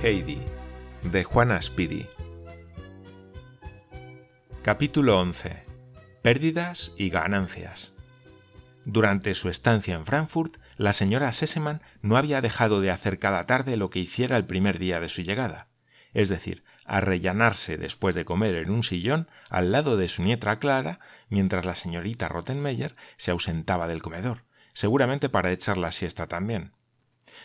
Heidi, de Juana Speedy. Capítulo 11. Pérdidas y ganancias. Durante su estancia en Frankfurt, la señora Sesemann no había dejado de hacer cada tarde lo que hiciera el primer día de su llegada, es decir, arrellanarse después de comer en un sillón al lado de su nieta Clara mientras la señorita Rottenmeier se ausentaba del comedor, seguramente para echar la siesta también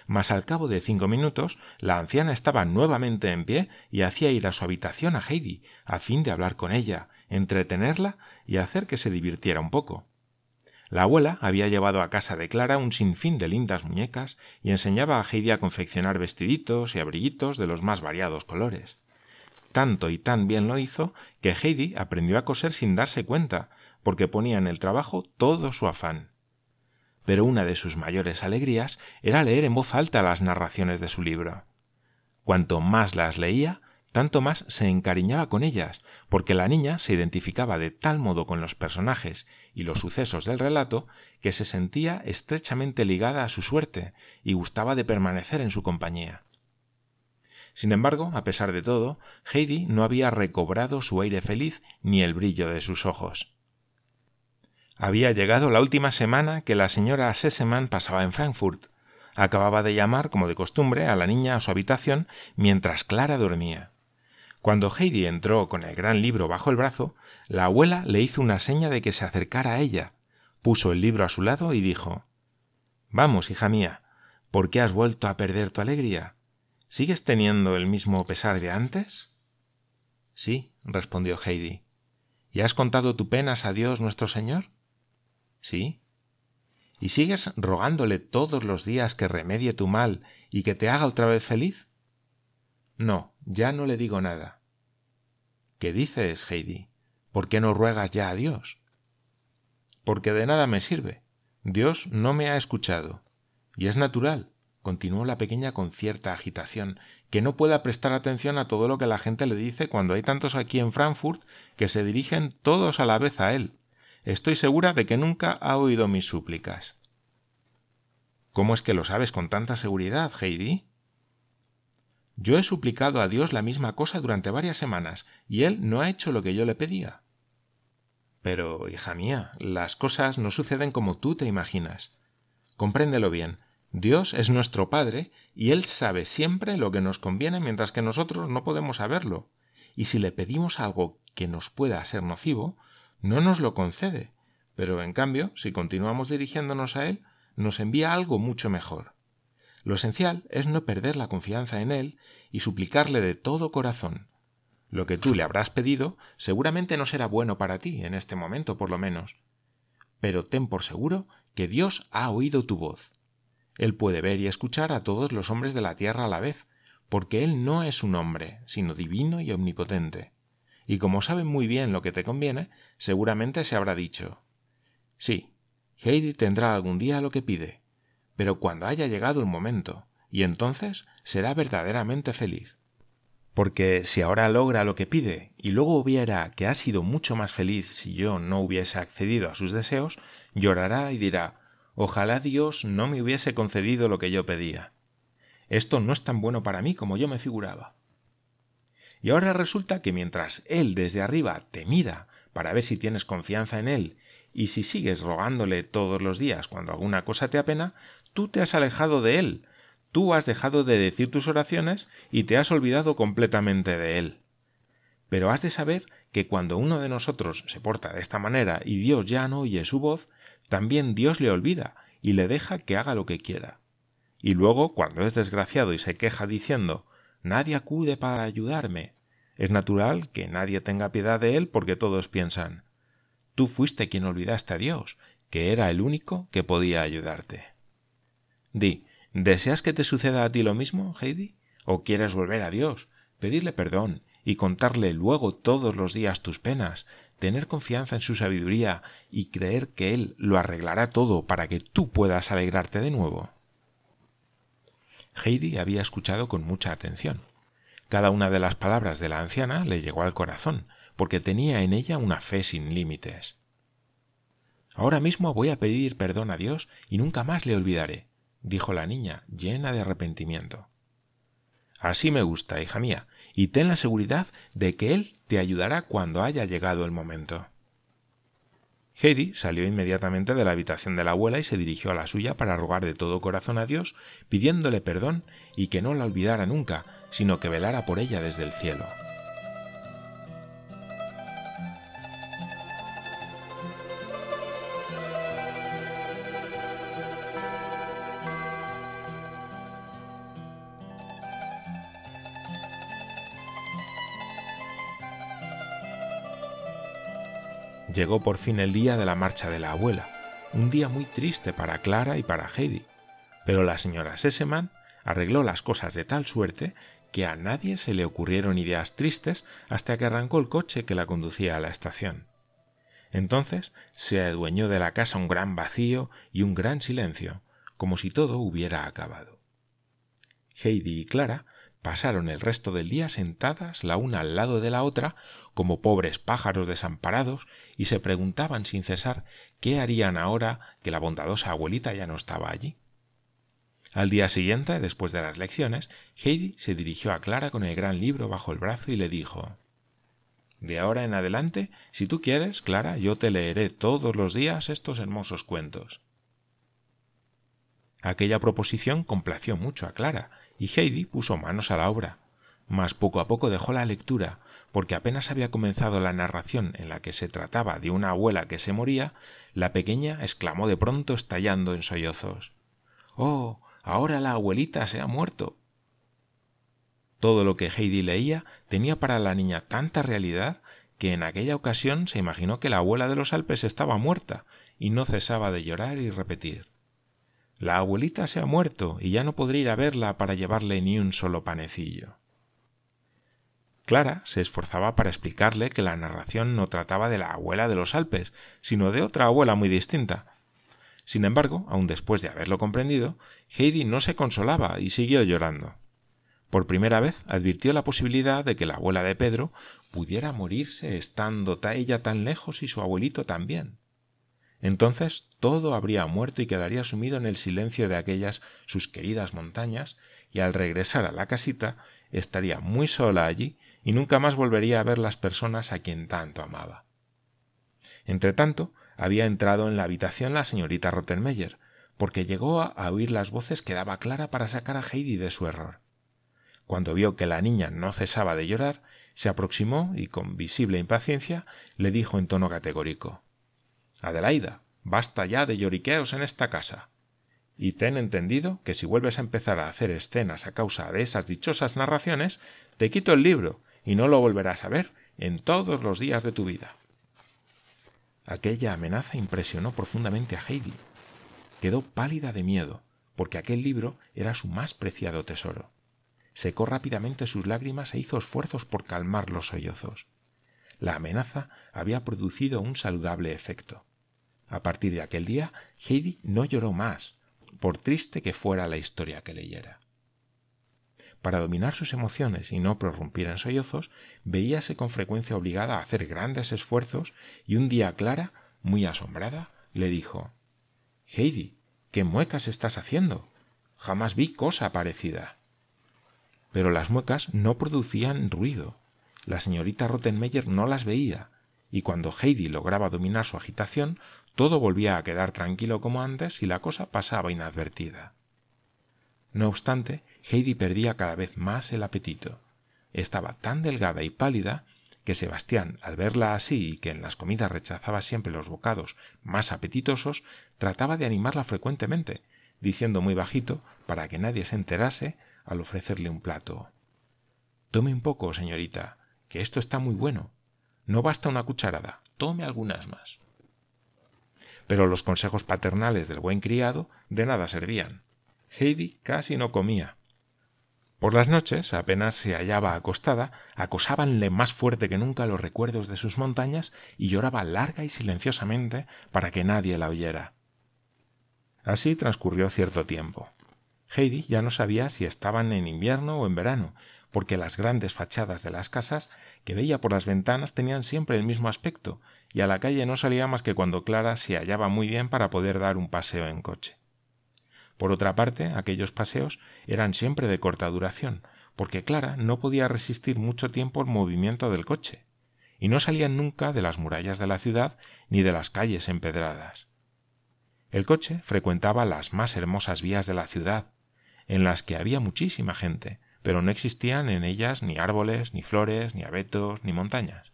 mas al cabo de cinco minutos la anciana estaba nuevamente en pie y hacía ir a su habitación a Heidi, a fin de hablar con ella, entretenerla y hacer que se divirtiera un poco. La abuela había llevado a casa de Clara un sinfín de lindas muñecas y enseñaba a Heidi a confeccionar vestiditos y abriguitos de los más variados colores. Tanto y tan bien lo hizo que Heidi aprendió a coser sin darse cuenta, porque ponía en el trabajo todo su afán pero una de sus mayores alegrías era leer en voz alta las narraciones de su libro. Cuanto más las leía, tanto más se encariñaba con ellas, porque la niña se identificaba de tal modo con los personajes y los sucesos del relato que se sentía estrechamente ligada a su suerte y gustaba de permanecer en su compañía. Sin embargo, a pesar de todo, Heidi no había recobrado su aire feliz ni el brillo de sus ojos. Había llegado la última semana que la señora Sesemann pasaba en Frankfurt. Acababa de llamar, como de costumbre, a la niña a su habitación mientras Clara dormía. Cuando Heidi entró con el gran libro bajo el brazo, la abuela le hizo una seña de que se acercara a ella, puso el libro a su lado y dijo Vamos, hija mía, ¿por qué has vuelto a perder tu alegría? ¿Sigues teniendo el mismo pesar de antes? Sí, respondió Heidi. ¿Y has contado tu penas a Dios nuestro Señor? ¿Sí? ¿Y sigues rogándole todos los días que remedie tu mal y que te haga otra vez feliz? No, ya no le digo nada. ¿Qué dices, Heidi? ¿Por qué no ruegas ya a Dios? Porque de nada me sirve. Dios no me ha escuchado. Y es natural, continuó la pequeña con cierta agitación, que no pueda prestar atención a todo lo que la gente le dice cuando hay tantos aquí en Frankfurt que se dirigen todos a la vez a él. Estoy segura de que nunca ha oído mis súplicas. ¿Cómo es que lo sabes con tanta seguridad, Heidi? Yo he suplicado a Dios la misma cosa durante varias semanas, y Él no ha hecho lo que yo le pedía. Pero, hija mía, las cosas no suceden como tú te imaginas. Compréndelo bien. Dios es nuestro Padre, y Él sabe siempre lo que nos conviene mientras que nosotros no podemos saberlo. Y si le pedimos algo que nos pueda ser nocivo, no nos lo concede, pero en cambio, si continuamos dirigiéndonos a Él, nos envía algo mucho mejor. Lo esencial es no perder la confianza en Él y suplicarle de todo corazón. Lo que tú le habrás pedido seguramente no será bueno para ti, en este momento por lo menos. Pero ten por seguro que Dios ha oído tu voz. Él puede ver y escuchar a todos los hombres de la tierra a la vez, porque Él no es un hombre, sino divino y omnipotente y como sabe muy bien lo que te conviene, seguramente se habrá dicho Sí, Heidi tendrá algún día lo que pide, pero cuando haya llegado el momento, y entonces será verdaderamente feliz. Porque si ahora logra lo que pide y luego viera que ha sido mucho más feliz si yo no hubiese accedido a sus deseos, llorará y dirá Ojalá Dios no me hubiese concedido lo que yo pedía. Esto no es tan bueno para mí como yo me figuraba. Y ahora resulta que mientras Él desde arriba te mira para ver si tienes confianza en Él y si sigues rogándole todos los días cuando alguna cosa te apena, tú te has alejado de Él, tú has dejado de decir tus oraciones y te has olvidado completamente de Él. Pero has de saber que cuando uno de nosotros se porta de esta manera y Dios ya no oye su voz, también Dios le olvida y le deja que haga lo que quiera. Y luego, cuando es desgraciado y se queja diciendo Nadie acude para ayudarme. Es natural que nadie tenga piedad de él porque todos piensan Tú fuiste quien olvidaste a Dios, que era el único que podía ayudarte. Di, ¿deseas que te suceda a ti lo mismo, Heidi? ¿O quieres volver a Dios, pedirle perdón y contarle luego todos los días tus penas, tener confianza en su sabiduría y creer que Él lo arreglará todo para que tú puedas alegrarte de nuevo? Heidi había escuchado con mucha atención. Cada una de las palabras de la anciana le llegó al corazón, porque tenía en ella una fe sin límites. Ahora mismo voy a pedir perdón a Dios y nunca más le olvidaré, dijo la niña, llena de arrepentimiento. Así me gusta, hija mía, y ten la seguridad de que Él te ayudará cuando haya llegado el momento. Heidi salió inmediatamente de la habitación de la abuela y se dirigió a la suya para rogar de todo corazón a Dios, pidiéndole perdón y que no la olvidara nunca, sino que velara por ella desde el cielo. Llegó por fin el día de la marcha de la abuela, un día muy triste para Clara y para Heidi, pero la señora Sesemann arregló las cosas de tal suerte que a nadie se le ocurrieron ideas tristes hasta que arrancó el coche que la conducía a la estación. Entonces se adueñó de la casa un gran vacío y un gran silencio, como si todo hubiera acabado. Heidi y Clara pasaron el resto del día sentadas la una al lado de la otra como pobres pájaros desamparados y se preguntaban sin cesar qué harían ahora que la bondadosa abuelita ya no estaba allí. Al día siguiente, después de las lecciones, Heidi se dirigió a Clara con el gran libro bajo el brazo y le dijo De ahora en adelante, si tú quieres, Clara, yo te leeré todos los días estos hermosos cuentos. Aquella proposición complació mucho a Clara, y Heidi puso manos a la obra. Mas poco a poco dejó la lectura, porque apenas había comenzado la narración en la que se trataba de una abuela que se moría, la pequeña exclamó de pronto estallando en sollozos. Oh. ahora la abuelita se ha muerto. Todo lo que Heidi leía tenía para la niña tanta realidad que en aquella ocasión se imaginó que la abuela de los Alpes estaba muerta, y no cesaba de llorar y repetir la abuelita se ha muerto y ya no podré ir a verla para llevarle ni un solo panecillo. Clara se esforzaba para explicarle que la narración no trataba de la abuela de los Alpes, sino de otra abuela muy distinta. Sin embargo, aun después de haberlo comprendido, Heidi no se consolaba y siguió llorando. Por primera vez advirtió la posibilidad de que la abuela de Pedro pudiera morirse estando ella tan lejos y su abuelito también. Entonces todo habría muerto y quedaría sumido en el silencio de aquellas sus queridas montañas, y al regresar a la casita estaría muy sola allí y nunca más volvería a ver las personas a quien tanto amaba. Entretanto, había entrado en la habitación la señorita Rottenmeier, porque llegó a oír las voces que daba Clara para sacar a Heidi de su error. Cuando vio que la niña no cesaba de llorar, se aproximó y con visible impaciencia le dijo en tono categórico Adelaida, basta ya de lloriqueos en esta casa. Y ten entendido que si vuelves a empezar a hacer escenas a causa de esas dichosas narraciones, te quito el libro y no lo volverás a ver en todos los días de tu vida. Aquella amenaza impresionó profundamente a Heidi. Quedó pálida de miedo, porque aquel libro era su más preciado tesoro. Secó rápidamente sus lágrimas e hizo esfuerzos por calmar los sollozos. La amenaza había producido un saludable efecto. A partir de aquel día, Heidi no lloró más, por triste que fuera la historia que leyera. Para dominar sus emociones y no prorrumpir en sollozos, veíase con frecuencia obligada a hacer grandes esfuerzos y un día Clara, muy asombrada, le dijo Heidi, ¿qué muecas estás haciendo? Jamás vi cosa parecida. Pero las muecas no producían ruido. La señorita Rottenmeier no las veía, y cuando Heidi lograba dominar su agitación, todo volvía a quedar tranquilo como antes y la cosa pasaba inadvertida. No obstante, Heidi perdía cada vez más el apetito. Estaba tan delgada y pálida que Sebastián, al verla así y que en las comidas rechazaba siempre los bocados más apetitosos, trataba de animarla frecuentemente, diciendo muy bajito, para que nadie se enterase, al ofrecerle un plato. Tome un poco, señorita, que esto está muy bueno. No basta una cucharada, tome algunas más pero los consejos paternales del buen criado de nada servían. Heidi casi no comía. Por las noches, apenas se hallaba acostada, acosábanle más fuerte que nunca los recuerdos de sus montañas y lloraba larga y silenciosamente para que nadie la oyera. Así transcurrió cierto tiempo. Heidi ya no sabía si estaban en invierno o en verano, porque las grandes fachadas de las casas que veía por las ventanas tenían siempre el mismo aspecto, y a la calle no salía más que cuando Clara se hallaba muy bien para poder dar un paseo en coche. Por otra parte, aquellos paseos eran siempre de corta duración, porque Clara no podía resistir mucho tiempo el movimiento del coche, y no salían nunca de las murallas de la ciudad ni de las calles empedradas. El coche frecuentaba las más hermosas vías de la ciudad, en las que había muchísima gente, pero no existían en ellas ni árboles, ni flores, ni abetos, ni montañas.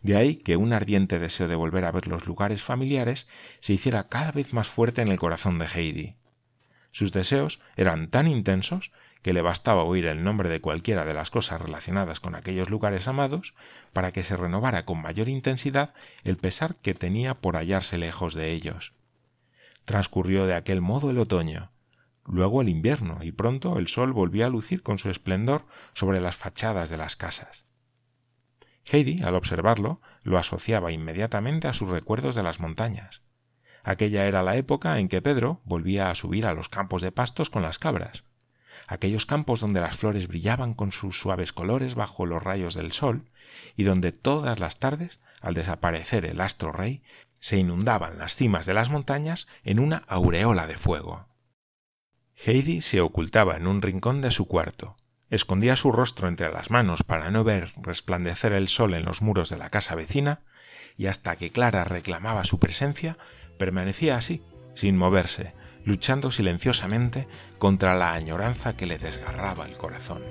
De ahí que un ardiente deseo de volver a ver los lugares familiares se hiciera cada vez más fuerte en el corazón de Heidi. Sus deseos eran tan intensos que le bastaba oír el nombre de cualquiera de las cosas relacionadas con aquellos lugares amados para que se renovara con mayor intensidad el pesar que tenía por hallarse lejos de ellos. Transcurrió de aquel modo el otoño, luego el invierno, y pronto el sol volvía a lucir con su esplendor sobre las fachadas de las casas. Heidi, al observarlo, lo asociaba inmediatamente a sus recuerdos de las montañas. Aquella era la época en que Pedro volvía a subir a los campos de pastos con las cabras, aquellos campos donde las flores brillaban con sus suaves colores bajo los rayos del sol, y donde todas las tardes, al desaparecer el astro rey, se inundaban las cimas de las montañas en una aureola de fuego. Heidi se ocultaba en un rincón de su cuarto, escondía su rostro entre las manos para no ver resplandecer el sol en los muros de la casa vecina, y hasta que Clara reclamaba su presencia, permanecía así, sin moverse, luchando silenciosamente contra la añoranza que le desgarraba el corazón.